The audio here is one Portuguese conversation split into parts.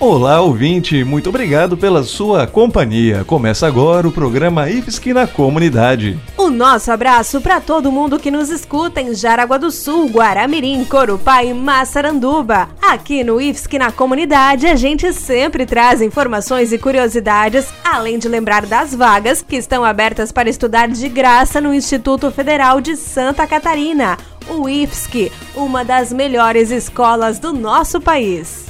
Olá, ouvinte, muito obrigado pela sua companhia. Começa agora o programa IFSC na Comunidade. O nosso abraço para todo mundo que nos escuta em Jaraguá do Sul, Guaramirim, Corupá e Massaranduba. Aqui no IFSC na Comunidade, a gente sempre traz informações e curiosidades, além de lembrar das vagas que estão abertas para estudar de graça no Instituto Federal de Santa Catarina, o IFSC, uma das melhores escolas do nosso país.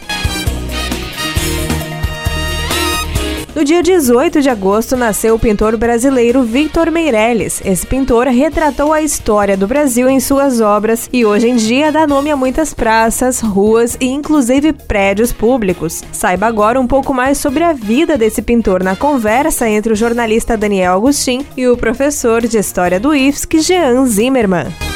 No dia 18 de agosto nasceu o pintor brasileiro Victor Meirelles. Esse pintor retratou a história do Brasil em suas obras e hoje em dia dá nome a muitas praças, ruas e inclusive prédios públicos. Saiba agora um pouco mais sobre a vida desse pintor na conversa entre o jornalista Daniel Agustin e o professor de História do IFSC, Jean Zimmermann.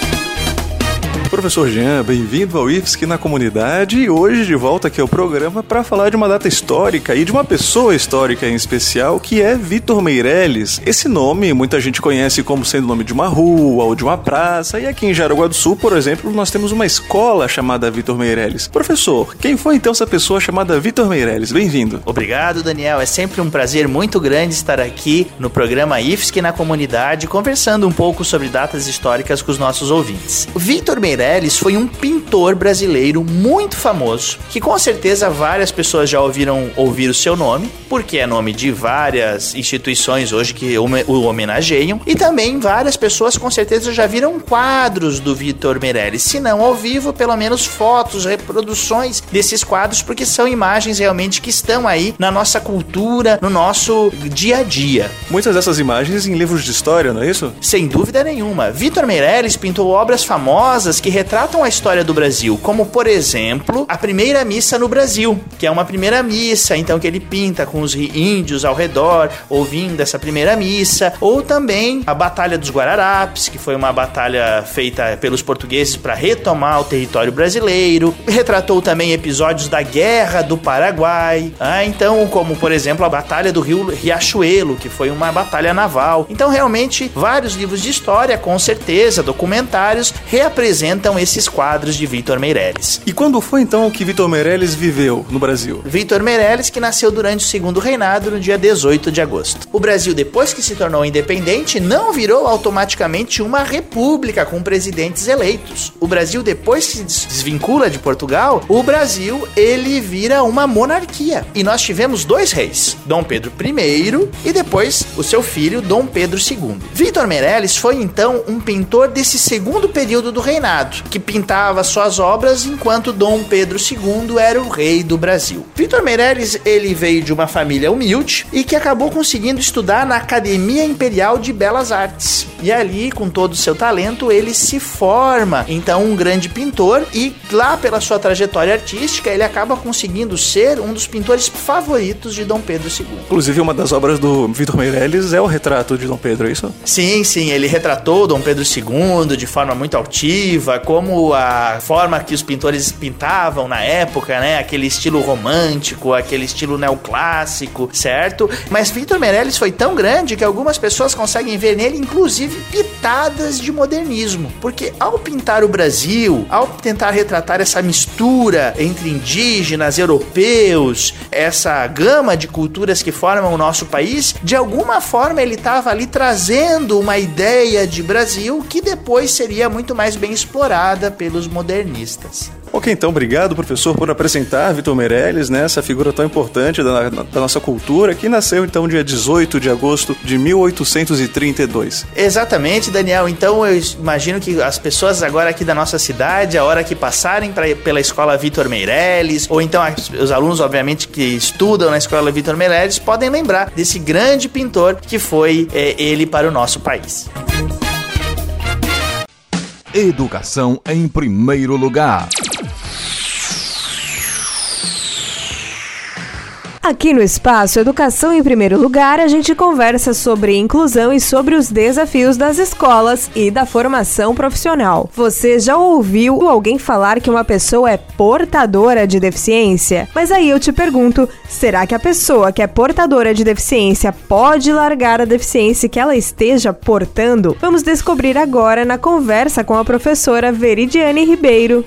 Professor Jean, bem-vindo ao IFSC na comunidade e hoje de volta aqui ao programa para falar de uma data histórica e de uma pessoa histórica em especial que é Vitor Meirelles. Esse nome muita gente conhece como sendo o nome de uma rua ou de uma praça e aqui em Jaraguá do Sul, por exemplo, nós temos uma escola chamada Vitor Meirelles. Professor, quem foi então essa pessoa chamada Vitor Meirelles? Bem-vindo. Obrigado, Daniel. É sempre um prazer muito grande estar aqui no programa IFSC na comunidade conversando um pouco sobre datas históricas com os nossos ouvintes. Vitor Meirelles Meirelles foi um pintor brasileiro muito famoso, que com certeza várias pessoas já ouviram ouvir o seu nome, porque é nome de várias instituições hoje que o homenageiam, e também várias pessoas com certeza já viram quadros do Vitor Meirelles, se não ao vivo, pelo menos fotos, reproduções desses quadros, porque são imagens realmente que estão aí na nossa cultura, no nosso dia a dia. Muitas dessas imagens em livros de história, não é isso? Sem dúvida nenhuma. Vitor Meirelles pintou obras famosas que retratam a história do Brasil, como por exemplo, a primeira missa no Brasil, que é uma primeira missa, então que ele pinta com os índios ao redor, ouvindo essa primeira missa, ou também a Batalha dos Guararapes, que foi uma batalha feita pelos portugueses para retomar o território brasileiro. Retratou também episódios da Guerra do Paraguai, ah, então como por exemplo a Batalha do Rio Riachuelo, que foi uma batalha naval. Então realmente vários livros de história, com certeza, documentários reapresentam então esses quadros de Vitor Meirelles. E quando foi então que Vitor Meirelles viveu no Brasil? Vitor Meirelles, que nasceu durante o segundo reinado no dia 18 de agosto. O Brasil, depois que se tornou independente, não virou automaticamente uma república com presidentes eleitos. O Brasil, depois que se desvincula de Portugal, o Brasil ele vira uma monarquia. E nós tivemos dois reis, Dom Pedro I e depois o seu filho Dom Pedro II. Vitor Meirelles foi então um pintor desse segundo período do reinado que pintava suas obras enquanto Dom Pedro II era o rei do Brasil. Vitor Meirelles, ele veio de uma família humilde e que acabou conseguindo estudar na Academia Imperial de Belas Artes. E ali, com todo o seu talento, ele se forma então um grande pintor e lá pela sua trajetória artística, ele acaba conseguindo ser um dos pintores favoritos de Dom Pedro II. Inclusive, uma das obras do Vitor Meirelles é o retrato de Dom Pedro, é isso? Sim, sim, ele retratou Dom Pedro II de forma muito altiva, como a forma que os pintores pintavam na época, né? Aquele estilo romântico, aquele estilo neoclássico, certo? Mas Victor Meirelles foi tão grande que algumas pessoas conseguem ver nele, inclusive, pitadas de modernismo. Porque ao pintar o Brasil, ao tentar retratar essa mistura entre indígenas, europeus, essa gama de culturas que formam o nosso país, de alguma forma ele estava ali trazendo uma ideia de Brasil que depois seria muito mais bem explorada pelos modernistas. Ok, então, obrigado, professor, por apresentar Vitor Meirelles, né, essa figura tão importante da, da nossa cultura, que nasceu, então, dia 18 de agosto de 1832. Exatamente, Daniel. Então, eu imagino que as pessoas agora aqui da nossa cidade, a hora que passarem pra, pela escola Vitor Meirelles, ou então os alunos, obviamente, que estudam na escola Vitor Meirelles, podem lembrar desse grande pintor que foi é, ele para o nosso país. Educação em primeiro lugar. Aqui no Espaço Educação em Primeiro Lugar, a gente conversa sobre inclusão e sobre os desafios das escolas e da formação profissional. Você já ouviu alguém falar que uma pessoa é portadora de deficiência? Mas aí eu te pergunto: será que a pessoa que é portadora de deficiência pode largar a deficiência que ela esteja portando? Vamos descobrir agora na conversa com a professora Veridiane Ribeiro.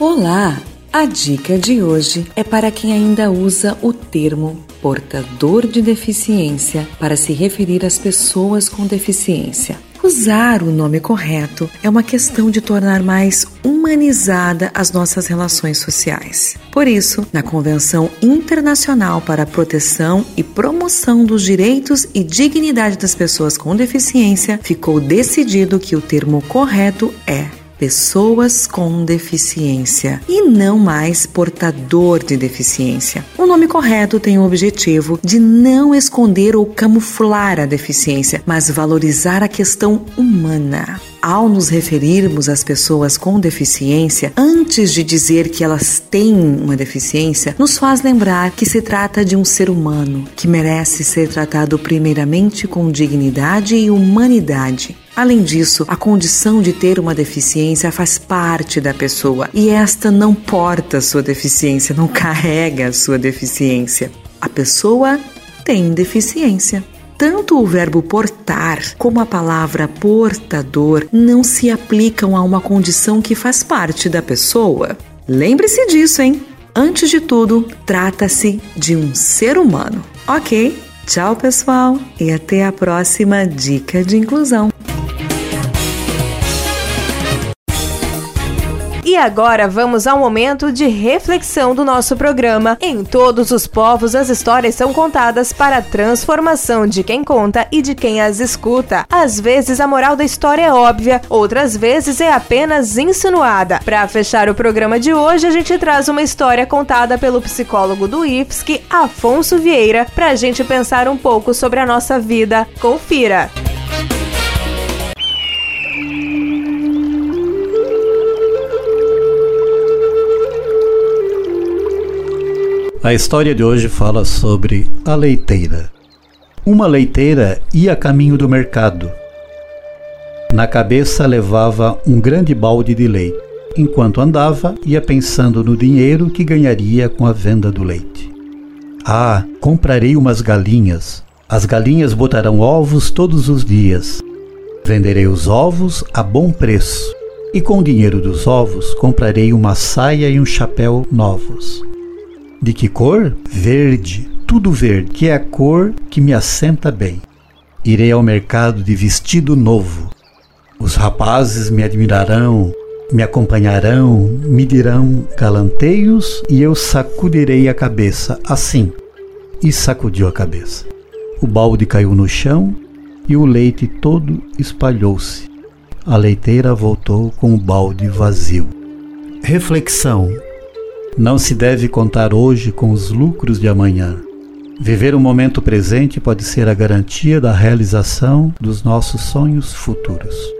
Olá! A dica de hoje é para quem ainda usa o termo portador de deficiência para se referir às pessoas com deficiência. Usar o nome correto é uma questão de tornar mais humanizada as nossas relações sociais. Por isso, na Convenção Internacional para a Proteção e Promoção dos Direitos e Dignidade das Pessoas com Deficiência, ficou decidido que o termo correto é pessoas com deficiência e não mais portador de deficiência. O nome correto tem o objetivo de não esconder ou camuflar a deficiência, mas valorizar a questão humana. Ao nos referirmos às pessoas com deficiência, antes de dizer que elas têm uma deficiência, nos faz lembrar que se trata de um ser humano que merece ser tratado primeiramente com dignidade e humanidade. Além disso, a condição de ter uma deficiência faz parte da pessoa e esta não porta sua deficiência, não carrega a sua deficiência. A pessoa tem deficiência. Tanto o verbo portar como a palavra portador não se aplicam a uma condição que faz parte da pessoa. Lembre-se disso, hein? Antes de tudo, trata-se de um ser humano. Ok? Tchau, pessoal, e até a próxima Dica de Inclusão. Agora vamos ao momento de reflexão do nosso programa. Em todos os povos, as histórias são contadas para a transformação de quem conta e de quem as escuta. Às vezes a moral da história é óbvia, outras vezes é apenas insinuada. Para fechar o programa de hoje, a gente traz uma história contada pelo psicólogo do IFSC, Afonso Vieira, para a gente pensar um pouco sobre a nossa vida. Confira! A história de hoje fala sobre a leiteira. Uma leiteira ia a caminho do mercado. Na cabeça levava um grande balde de leite. Enquanto andava, ia pensando no dinheiro que ganharia com a venda do leite. Ah, comprarei umas galinhas. As galinhas botarão ovos todos os dias. Venderei os ovos a bom preço. E com o dinheiro dos ovos comprarei uma saia e um chapéu novos. De que cor? Verde, tudo verde, que é a cor que me assenta bem. Irei ao mercado de vestido novo. Os rapazes me admirarão, me acompanharão, me dirão galanteios e eu sacudirei a cabeça assim. E sacudiu a cabeça. O balde caiu no chão e o leite todo espalhou-se. A leiteira voltou com o balde vazio. Reflexão não se deve contar hoje com os lucros de amanhã. Viver o momento presente pode ser a garantia da realização dos nossos sonhos futuros.